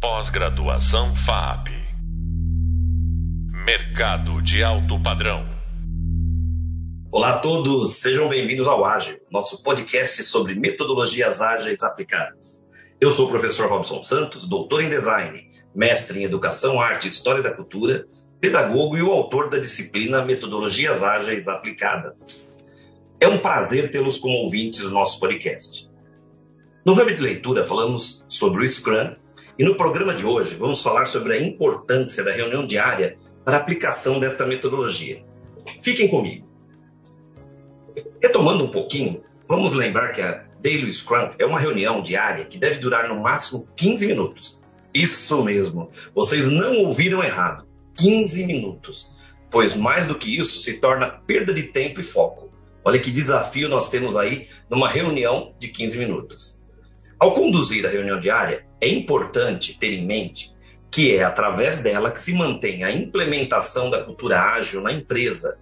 Pós-graduação FAP. Mercado de alto padrão. Olá a todos, sejam bem-vindos ao Ágil, nosso podcast sobre metodologias ágeis aplicadas. Eu sou o professor Robson Santos, doutor em design, mestre em educação, arte e história da cultura, pedagogo e o autor da disciplina Metodologias Ágeis Aplicadas. É um prazer tê-los como ouvintes do nosso podcast. No Hub de Leitura falamos sobre o Scrum e no programa de hoje vamos falar sobre a importância da reunião diária para a aplicação desta metodologia. Fiquem comigo. Retomando um pouquinho, vamos lembrar que a Daily Scrum é uma reunião diária que deve durar no máximo 15 minutos. Isso mesmo, vocês não ouviram errado. 15 minutos. Pois mais do que isso se torna perda de tempo e foco. Olha que desafio nós temos aí numa reunião de 15 minutos. Ao conduzir a reunião diária, é importante ter em mente que é através dela que se mantém a implementação da cultura ágil na empresa,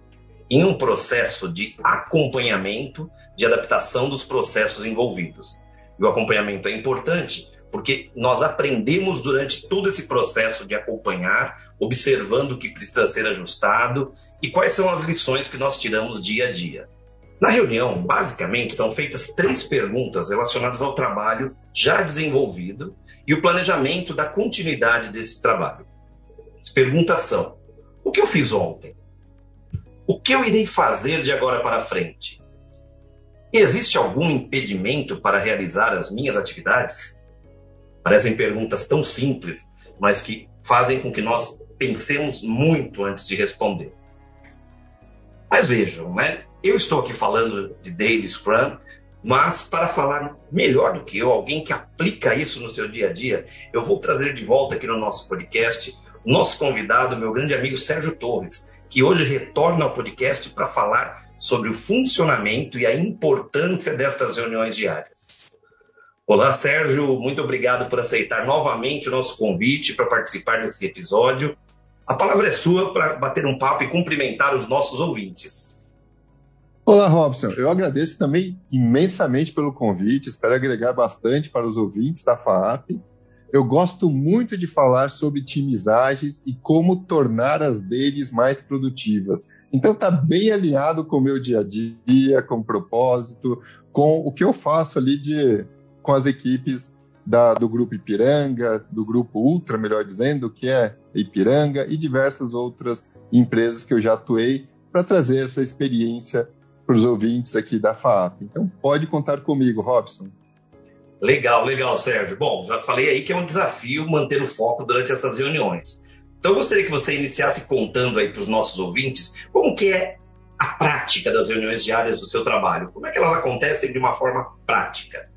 em um processo de acompanhamento, de adaptação dos processos envolvidos. E o acompanhamento é importante porque nós aprendemos durante todo esse processo de acompanhar, observando o que precisa ser ajustado e quais são as lições que nós tiramos dia a dia. Na reunião, basicamente, são feitas três perguntas relacionadas ao trabalho já desenvolvido e o planejamento da continuidade desse trabalho. As perguntas são: o que eu fiz ontem? O que eu irei fazer de agora para frente? existe algum impedimento para realizar as minhas atividades? Parecem perguntas tão simples, mas que fazem com que nós pensemos muito antes de responder. Mas vejam, né? Eu estou aqui falando de Daily Scrum, mas para falar melhor do que eu, alguém que aplica isso no seu dia a dia, eu vou trazer de volta aqui no nosso podcast o nosso convidado, meu grande amigo Sérgio Torres, que hoje retorna ao podcast para falar sobre o funcionamento e a importância destas reuniões diárias. Olá, Sérgio, muito obrigado por aceitar novamente o nosso convite para participar desse episódio. A palavra é sua para bater um papo e cumprimentar os nossos ouvintes. Olá, Robson. Eu agradeço também imensamente pelo convite, espero agregar bastante para os ouvintes da FAAP. Eu gosto muito de falar sobre times ágeis e como tornar as deles mais produtivas. Então está bem alinhado com o meu dia a dia, com o propósito, com o que eu faço ali de, com as equipes da, do Grupo Ipiranga, do Grupo Ultra, melhor dizendo, que é Ipiranga, e diversas outras empresas que eu já atuei para trazer essa experiência para os ouvintes aqui da FAP. Então, pode contar comigo, Robson. Legal, legal, Sérgio. Bom, já falei aí que é um desafio manter o foco durante essas reuniões. Então, eu gostaria que você iniciasse contando aí para os nossos ouvintes como que é a prática das reuniões diárias do seu trabalho. Como é que elas acontecem de uma forma prática?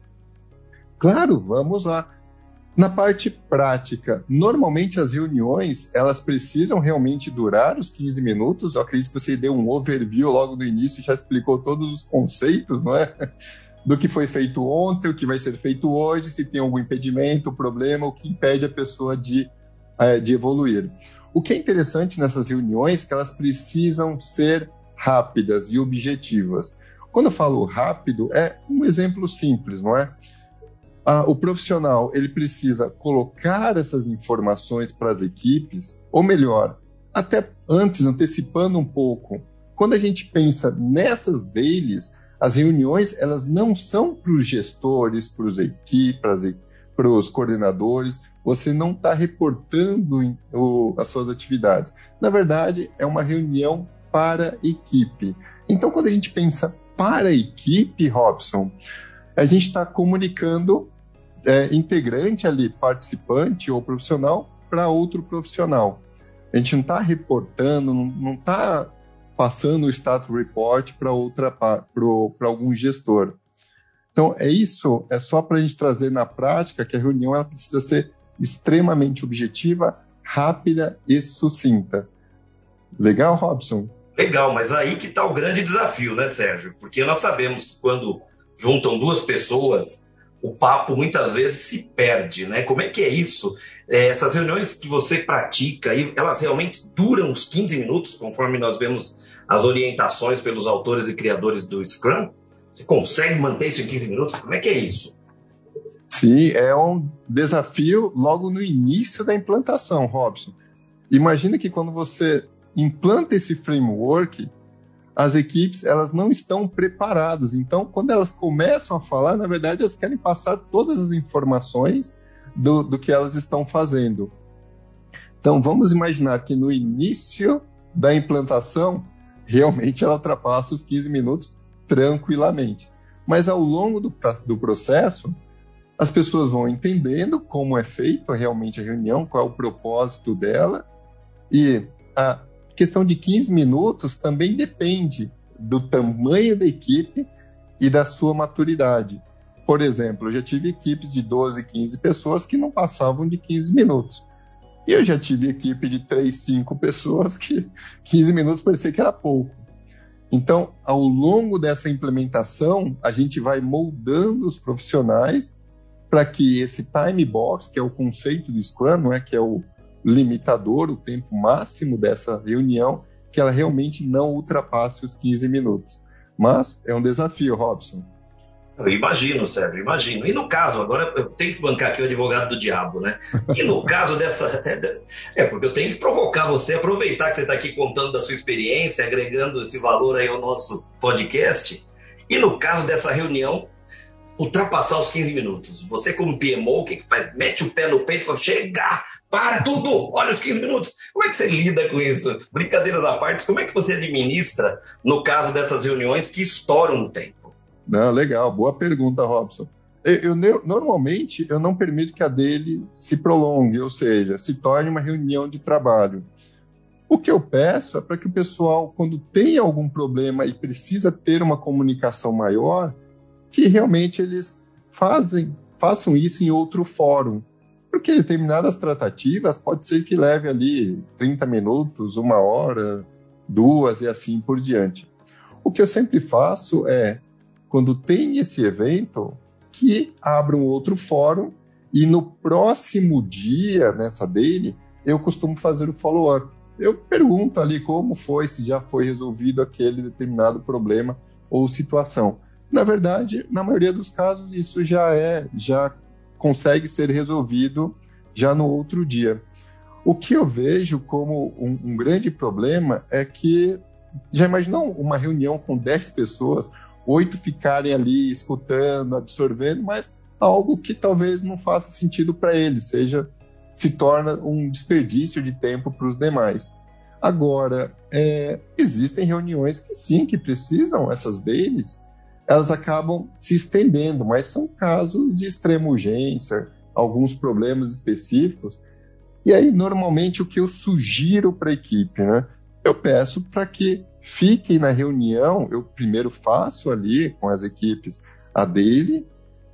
Claro, vamos lá. Na parte prática, normalmente as reuniões elas precisam realmente durar os 15 minutos. Eu acredito que você deu um overview logo no início e já explicou todos os conceitos, não é? Do que foi feito ontem, o que vai ser feito hoje, se tem algum impedimento, problema, o que impede a pessoa de, é, de evoluir. O que é interessante nessas reuniões é que elas precisam ser rápidas e objetivas. Quando eu falo rápido, é um exemplo simples, não é? O profissional ele precisa colocar essas informações para as equipes, ou melhor, até antes, antecipando um pouco, quando a gente pensa nessas deles, as reuniões elas não são para os gestores, para os equipes, para os coordenadores, você não está reportando o, as suas atividades. Na verdade, é uma reunião para equipe. Então, quando a gente pensa para a equipe, Robson, a gente está comunicando é, integrante ali, participante ou profissional, para outro profissional. A gente não está reportando, não está passando o status report para outra para algum gestor. Então é isso, é só para a gente trazer na prática que a reunião ela precisa ser extremamente objetiva, rápida e sucinta. Legal, Robson? Legal, mas aí que está o grande desafio, né, Sérgio? Porque nós sabemos que quando juntam duas pessoas, o papo muitas vezes se perde, né? Como é que é isso? É, essas reuniões que você pratica, elas realmente duram uns 15 minutos, conforme nós vemos as orientações pelos autores e criadores do Scrum? Você consegue manter isso em 15 minutos? Como é que é isso? Sim, é um desafio logo no início da implantação, Robson. Imagina que quando você implanta esse framework, as equipes elas não estão preparadas. Então, quando elas começam a falar, na verdade, elas querem passar todas as informações do, do que elas estão fazendo. Então, vamos imaginar que no início da implantação, realmente ela ultrapassa os 15 minutos tranquilamente. Mas ao longo do, do processo, as pessoas vão entendendo como é feita realmente a reunião, qual é o propósito dela, e a questão de 15 minutos também depende do tamanho da equipe e da sua maturidade. Por exemplo, eu já tive equipes de 12, 15 pessoas que não passavam de 15 minutos. E eu já tive equipe de 3, 5 pessoas que 15 minutos parecia que era pouco. Então, ao longo dessa implementação, a gente vai moldando os profissionais para que esse time box, que é o conceito do Scrum, não é que é o limitador, o tempo máximo dessa reunião, que ela realmente não ultrapasse os 15 minutos. Mas é um desafio, Robson. Eu imagino, Sérgio, imagino. E no caso, agora eu tenho que bancar aqui o advogado do diabo, né? E no caso dessa. É, porque eu tenho que provocar você, aproveitar que você está aqui contando da sua experiência, agregando esse valor aí ao nosso podcast. E no caso dessa reunião, ultrapassar os 15 minutos. Você, como PMO, que, que faz? Mete o pé no peito e fala: chega, para tudo, olha os 15 minutos. Como é que você lida com isso? Brincadeiras à parte, como é que você administra no caso dessas reuniões que estouram o tempo? Não, legal, boa pergunta, Robson. Eu, eu, normalmente eu não permito que a dele se prolongue, ou seja, se torne uma reunião de trabalho. O que eu peço é para que o pessoal, quando tem algum problema e precisa ter uma comunicação maior, que realmente eles fazem, façam isso em outro fórum. Porque determinadas tratativas pode ser que leve ali 30 minutos, uma hora, duas e assim por diante. O que eu sempre faço é quando tem esse evento, que abra um outro fórum e no próximo dia, nessa dele, eu costumo fazer o follow-up. Eu pergunto ali como foi, se já foi resolvido aquele determinado problema ou situação. Na verdade, na maioria dos casos, isso já é, já consegue ser resolvido já no outro dia. O que eu vejo como um, um grande problema é que, já imaginou uma reunião com 10 pessoas, oito ficarem ali escutando, absorvendo, mas algo que talvez não faça sentido para eles, seja se torna um desperdício de tempo para os demais. Agora, é, existem reuniões que sim, que precisam, essas deles, elas acabam se estendendo, mas são casos de extrema urgência, alguns problemas específicos. E aí, normalmente, o que eu sugiro para a equipe, né? Eu peço para que fiquem na reunião, eu primeiro faço ali com as equipes a dele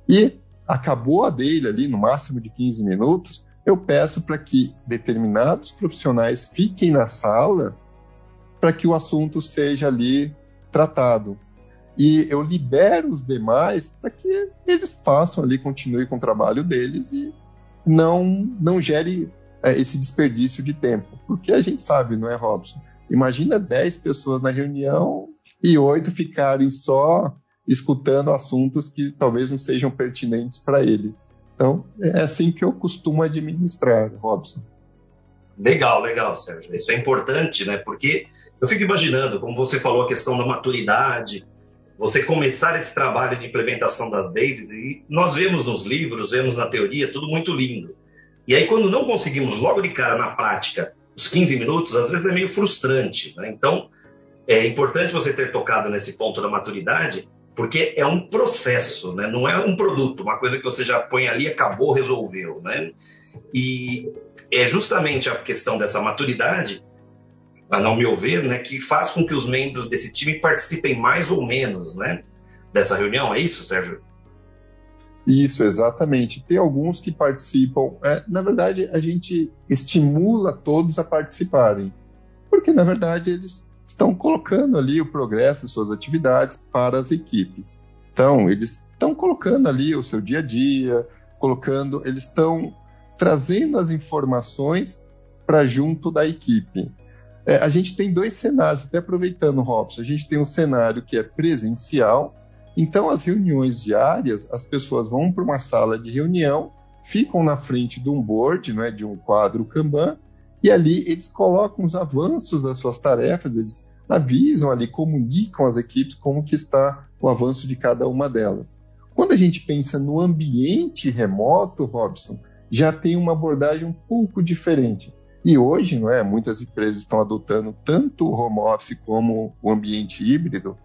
e acabou a dele ali no máximo de 15 minutos, eu peço para que determinados profissionais fiquem na sala para que o assunto seja ali tratado. E eu libero os demais para que eles façam ali, continuem com o trabalho deles e não, não gere é, esse desperdício de tempo. Porque a gente sabe, não é, Robson? Imagina 10 pessoas na reunião e oito ficarem só escutando assuntos que talvez não sejam pertinentes para ele. Então, é assim que eu costumo administrar, Robson. Legal, legal, Sérgio. Isso é importante, né? Porque eu fico imaginando, como você falou, a questão da maturidade, você começar esse trabalho de implementação das Davis, e nós vemos nos livros, vemos na teoria, tudo muito lindo. E aí, quando não conseguimos logo de cara na prática os 15 minutos, às vezes é meio frustrante. Né? Então, é importante você ter tocado nesse ponto da maturidade, porque é um processo, né? não é um produto, uma coisa que você já põe ali, acabou, resolveu. Né? E é justamente a questão dessa maturidade, a não meu ver, né, que faz com que os membros desse time participem mais ou menos né, dessa reunião. É isso, Sérgio? Isso, exatamente. Tem alguns que participam. É, na verdade, a gente estimula todos a participarem, porque na verdade eles estão colocando ali o progresso de suas atividades para as equipes. Então, eles estão colocando ali o seu dia a dia, colocando, eles estão trazendo as informações para junto da equipe. É, a gente tem dois cenários, até aproveitando, Robson. A gente tem um cenário que é presencial, Então, as reuniões diárias, as pessoas vão para uma sala de reunião, ficam na frente de um board, né, de um quadro Kanban, e ali eles colocam os avanços das suas tarefas, eles avisam ali, comunicam às equipes como que está o avanço de cada uma delas. Quando a gente pensa no ambiente remoto, Robson, já tem uma abordagem um pouco diferente. E hoje, não é, muitas empresas estão adotando tanto o home office como o ambiente híbrido,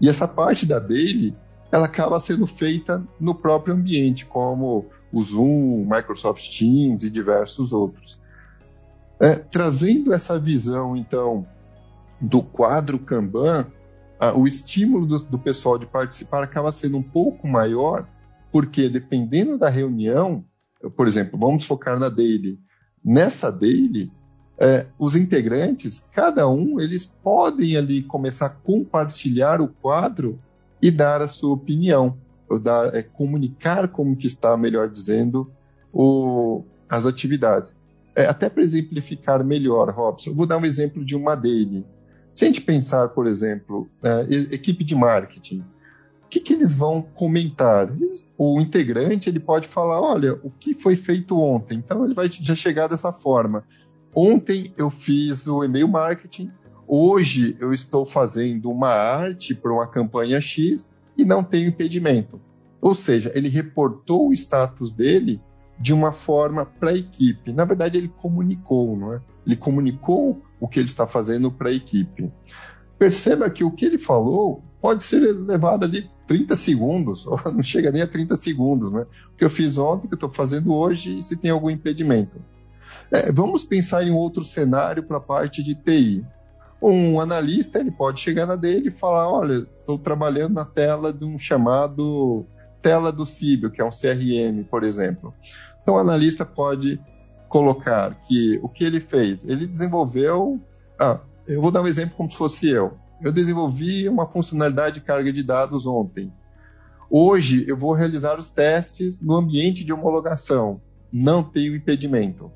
e essa parte da daily, ela acaba sendo feita no próprio ambiente, como o Zoom, Microsoft Teams e diversos outros. É, trazendo essa visão, então, do quadro Kanban, o estímulo do, do pessoal de participar acaba sendo um pouco maior, porque dependendo da reunião, por exemplo, vamos focar na daily. Nessa daily, é, os integrantes, cada um, eles podem ali começar a compartilhar o quadro e dar a sua opinião, dar, é, comunicar como que está, melhor dizendo, o, as atividades. É, até para exemplificar melhor, Robson, eu vou dar um exemplo de uma daily. Se a gente pensar, por exemplo, é, equipe de marketing, o que, que eles vão comentar? O integrante ele pode falar, olha, o que foi feito ontem. Então ele vai já chegar dessa forma. Ontem eu fiz o e-mail marketing, hoje eu estou fazendo uma arte para uma campanha X e não tenho impedimento. Ou seja, ele reportou o status dele de uma forma para a equipe. Na verdade, ele comunicou, não é? Ele comunicou o que ele está fazendo para a equipe. Perceba que o que ele falou pode ser levado ali 30 segundos, ou não chega nem a 30 segundos, né? O que eu fiz ontem, o que eu estou fazendo hoje, e se tem algum impedimento. É, vamos pensar em outro cenário para a parte de TI. Um analista ele pode chegar na dele e falar: olha, estou trabalhando na tela de um chamado tela do Cibio, que é um CRM, por exemplo. Então, o analista pode colocar que o que ele fez, ele desenvolveu. Ah, eu vou dar um exemplo como se fosse eu. Eu desenvolvi uma funcionalidade de carga de dados ontem. Hoje eu vou realizar os testes no ambiente de homologação. Não tenho impedimento.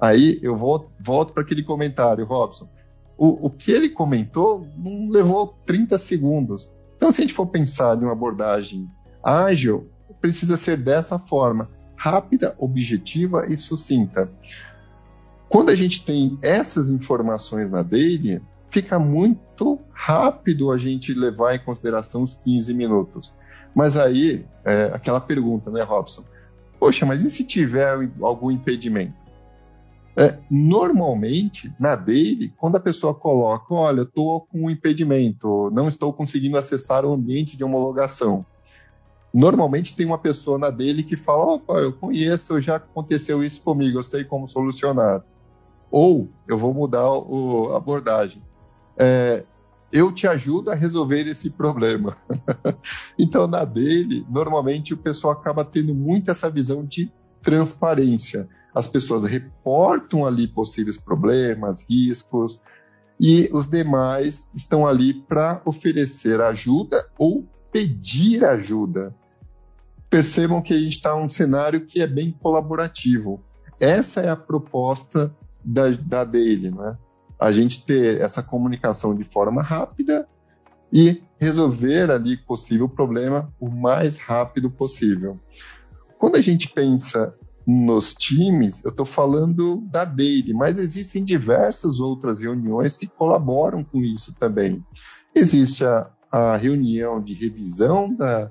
Aí eu vou, volto para aquele comentário, Robson. O, o que ele comentou não levou 30 segundos. Então, se a gente for pensar em uma abordagem ágil, precisa ser dessa forma, rápida, objetiva e sucinta. Quando a gente tem essas informações na daily, fica muito rápido a gente levar em consideração os 15 minutos. Mas aí, é, aquela pergunta, né, Robson? Poxa, mas e se tiver algum impedimento? É, normalmente, na daily, quando a pessoa coloca, olha, estou com um impedimento, não estou conseguindo acessar o ambiente de homologação. Normalmente tem uma pessoa na dele que fala, opa, eu conheço, já aconteceu isso comigo, eu sei como solucionar. Ou eu vou mudar a abordagem. É, eu te ajudo a resolver esse problema. então, na dele, normalmente o pessoal acaba tendo muito essa visão de transparência as pessoas reportam ali possíveis problemas, riscos, e os demais estão ali para oferecer ajuda ou pedir ajuda. Percebam que a gente está um cenário que é bem colaborativo. Essa é a proposta da, da dele, né? A gente ter essa comunicação de forma rápida e resolver ali possível problema o mais rápido possível. Quando a gente pensa nos times, eu estou falando da daily, mas existem diversas outras reuniões que colaboram com isso também. Existe a, a reunião de revisão da,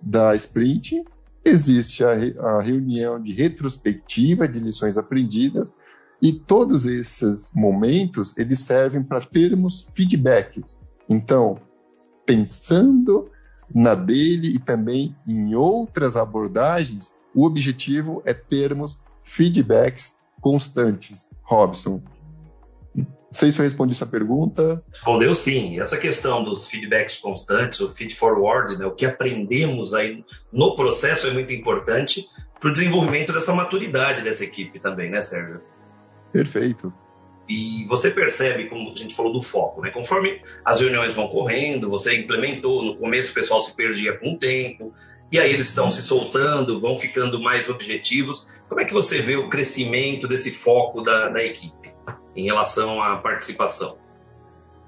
da sprint, existe a, a reunião de retrospectiva de lições aprendidas, e todos esses momentos eles servem para termos feedbacks. Então, pensando na dele e também em outras abordagens, o objetivo é termos feedbacks constantes. Robson, não sei se eu respondi essa pergunta. Respondeu sim. Essa questão dos feedbacks constantes, o feed forward, né, o que aprendemos aí no processo é muito importante para o desenvolvimento dessa maturidade dessa equipe também, né, Sérgio? Perfeito. E você percebe, como a gente falou do foco, né? Conforme as reuniões vão correndo, você implementou, no começo o pessoal se perdia com o tempo, e aí eles estão se soltando, vão ficando mais objetivos. Como é que você vê o crescimento desse foco da, da equipe em relação à participação?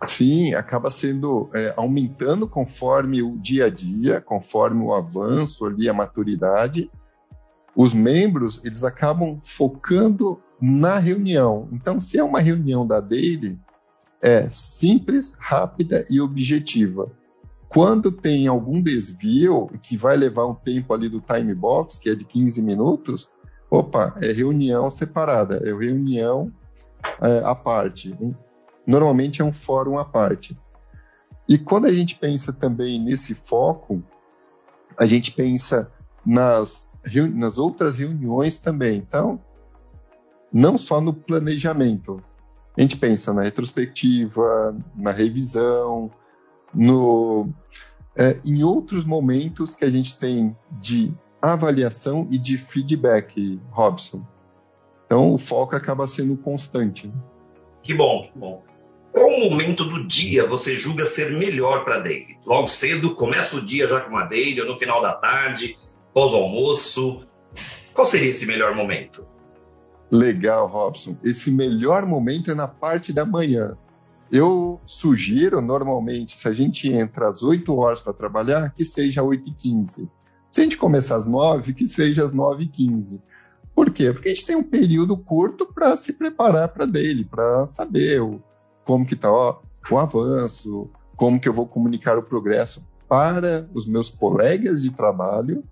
Sim, acaba sendo é, aumentando conforme o dia a dia, conforme o avanço ali, a maturidade. Os membros, eles acabam focando na reunião. Então, se é uma reunião da Daily, é simples, rápida e objetiva. Quando tem algum desvio, que vai levar um tempo ali do time box, que é de 15 minutos, opa, é reunião separada, é reunião é, à parte. Normalmente é um fórum à parte. E quando a gente pensa também nesse foco, a gente pensa nas, nas outras reuniões também. Então, não só no planejamento. A gente pensa na retrospectiva, na revisão, no, é, em outros momentos que a gente tem de avaliação e de feedback, Robson. Então, o foco acaba sendo constante. Que bom, que bom. Qual momento do dia você julga ser melhor para daily? Logo cedo, começa o dia já com uma daily, ou no final da tarde, pós almoço? Qual seria esse melhor momento? Legal, Robson. Esse melhor momento é na parte da manhã. Eu sugiro, normalmente, se a gente entra às 8 horas para trabalhar, que seja 8 e 15. Se a gente começar às 9, que seja às 9 e 15. Por quê? Porque a gente tem um período curto para se preparar para dele, para saber o, como que está o avanço, como que eu vou comunicar o progresso para os meus colegas de trabalho.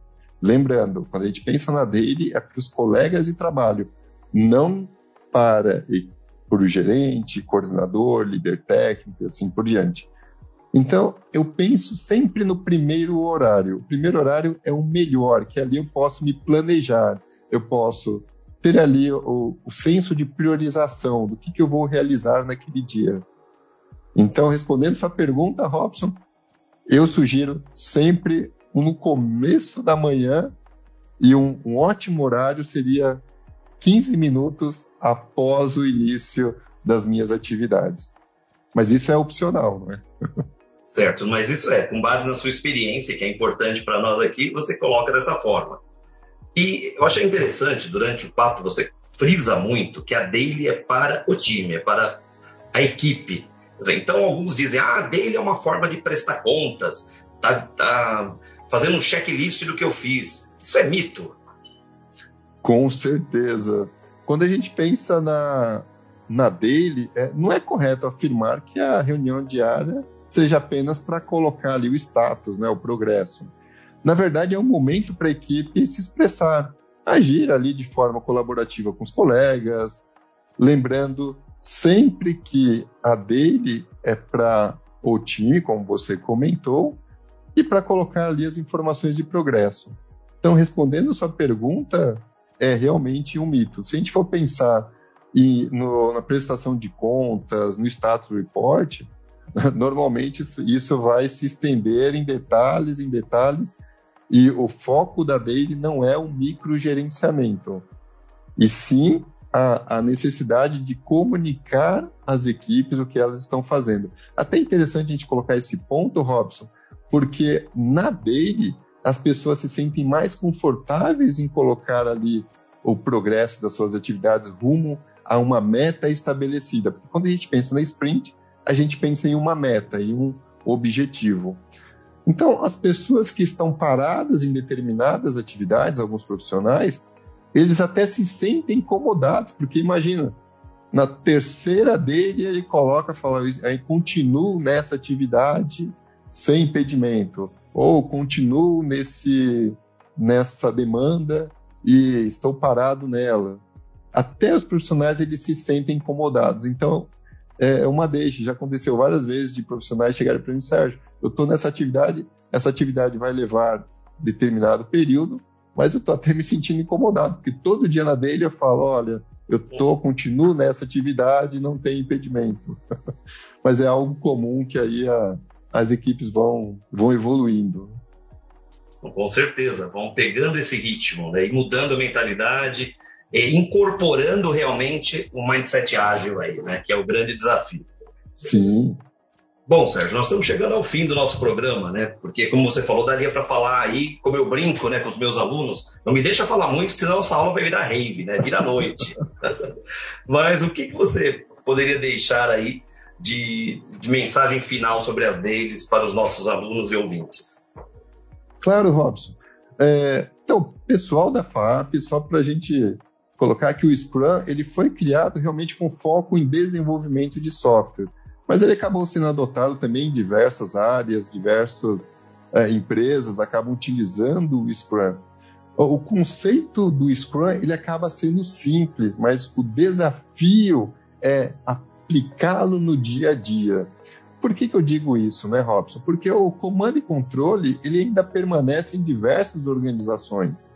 Lembrando, quando a gente pensa na dele, é para os colegas de trabalho, não para para o gerente, coordenador, líder técnico e assim por diante. Então, eu penso sempre no primeiro horário. O primeiro horário é o melhor, que ali eu posso me planejar, eu posso ter ali o, o senso de priorização do que, que eu vou realizar naquele dia. Então, respondendo sua pergunta, Robson, eu sugiro sempre no começo da manhã e um, um ótimo horário seria 15 minutos após o início das minhas atividades. Mas isso é opcional, não é? Certo, mas isso é, com base na sua experiência, que é importante para nós aqui, você coloca dessa forma. E eu achei interessante, durante o papo, você frisa muito que a daily é para o time, é para a equipe. Então, alguns dizem, ah, a daily é uma forma de prestar contas, tá, tá fazendo um checklist do que eu fiz. Isso é mito. Com certeza. Quando a gente pensa na, na daily, é, não é correto afirmar que a reunião diária seja apenas para colocar ali o status, né, o progresso. Na verdade, é um momento para a equipe se expressar, agir ali de forma colaborativa com os colegas, lembrando sempre que a daily é para o time, como você comentou, para colocar ali as informações de progresso. Então, respondendo a sua pergunta, é realmente um mito. Se a gente for pensar em, no, na prestação de contas, no status report, normalmente isso, vai se estender em detalhes, em detalhes, e o foco da daily não é o microgerenciamento, e sim a, a, necessidade de comunicar às equipes o que elas estão fazendo. Até interessante a gente colocar esse ponto, Robson, porque na daily as pessoas se sentem mais confortáveis em colocar ali o progresso das suas atividades rumo a uma meta estabelecida. Porque quando a gente pensa na sprint, a gente pensa em uma meta, em um objetivo. Então, as pessoas que estão paradas em determinadas atividades, alguns profissionais, eles até se sentem incomodados, porque imagina, na terceira dele ele coloca, fala, aí continuo nessa atividade sem impedimento ou continuo nesse, nessa demanda e estou parado nela. Até os profissionais eles se sentem incomodados. Então, é uma deixa. Já aconteceu várias vezes de profissionais chegarem para mim, Sérgio, eu estou nessa atividade, essa atividade vai levar determinado período, mas eu estou até me sentindo incomodado, porque todo dia na dele eu falo, olha, eu tô, continuo nessa atividade, não tem impedimento. mas é algo comum que aí a, as equipes vão, vão evoluindo. Com certeza, vão pegando esse ritmo né, e mudando a mentalidade, e incorporando realmente o um mindset ágil aí, né, que é o grande desafio. Sim. Bom, Sérgio, nós estamos chegando ao fim do nosso programa, né? Porque, como você falou, daria para falar aí, como eu brinco né, com os meus alunos, não me deixa falar muito, senão essa aula vai virar rave, né? Vira noite. Mas o que, que você poderia deixar aí de, de mensagem final sobre as deles para os nossos alunos e ouvintes. Claro, Robson. É, então, pessoal da FAP, só para a gente colocar que o Scrum ele foi criado realmente com foco em desenvolvimento de software, mas ele acabou sendo adotado também em diversas áreas, diversas é, empresas acabam utilizando o Scrum. O conceito do Scrum ele acaba sendo simples, mas o desafio é aplicá-lo no dia a dia. Por que, que eu digo isso, né, Robson? Porque o comando e controle ele ainda permanece em diversas organizações.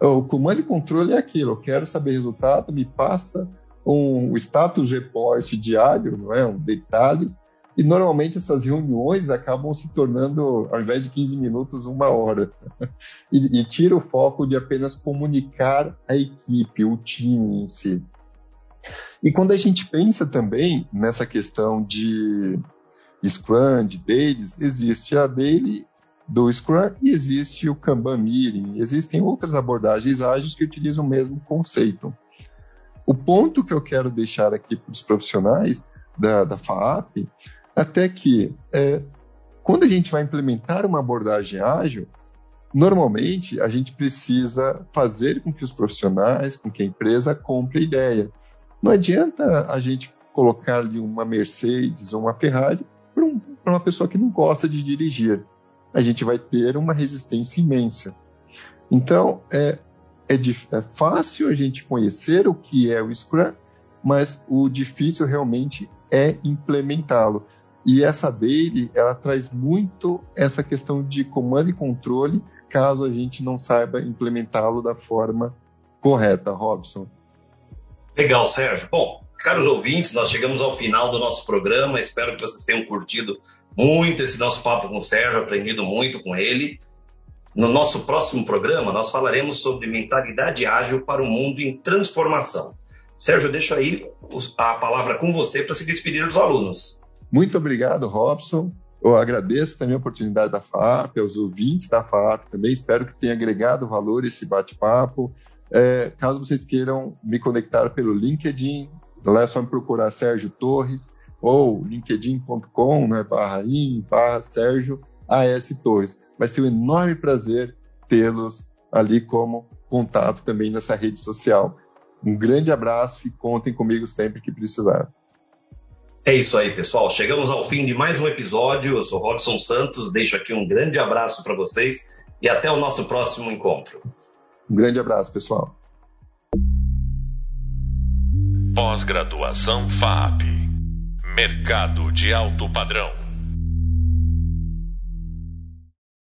O comando e controle é aquilo, eu quero saber resultado, me passa um status report diário, não é? Um detalhes, e normalmente essas reuniões acabam se tornando, ao invés de 15 minutos, uma hora. e, e tira o foco de apenas comunicar a equipe, o time em si. E quando a gente pensa também nessa questão de Scrum, de Dailies, existe a Daily do Scrum e existe o Kanban Meeting. Existem outras abordagens ágeis que utilizam o mesmo conceito. O ponto que eu quero deixar aqui para os profissionais da, da FAAP, até que é, quando a gente vai implementar uma abordagem ágil, normalmente a gente precisa fazer com que os profissionais, com que a empresa compre a ideia. Não adianta a gente colocar ali uma Mercedes ou uma Ferrari para um, uma pessoa que não gosta de dirigir. A gente vai ter uma resistência imensa. Então, é, é, é fácil a gente conhecer o que é o Scrum, mas o difícil realmente é implementá-lo. E essa dele, ela traz muito essa questão de comando e controle, caso a gente não saiba implementá-lo da forma correta, Robson. Legal, Sérgio. Bom, caros ouvintes, nós chegamos ao final do nosso programa. Espero que vocês tenham curtido muito esse nosso papo com o Sérgio, aprendido muito com ele. No nosso próximo programa, nós falaremos sobre mentalidade ágil para o mundo em transformação. Sérgio, deixo aí a palavra com você para se despedir dos alunos. Muito obrigado, Robson. Eu agradeço também a oportunidade da FAP, aos ouvintes da FAP também. Espero que tenha agregado valor esse bate-papo. É, caso vocês queiram me conectar pelo LinkedIn, lá é só me procurar Sérgio Torres ou linkedin.com, né, barra in, barra Sérgio AS Torres. Vai ser um enorme prazer tê-los ali como contato também nessa rede social. Um grande abraço e contem comigo sempre que precisar. É isso aí, pessoal. Chegamos ao fim de mais um episódio. Eu sou Robson Santos. Deixo aqui um grande abraço para vocês e até o nosso próximo encontro. Um grande abraço, pessoal. Pós-graduação FAP. Mercado de alto padrão.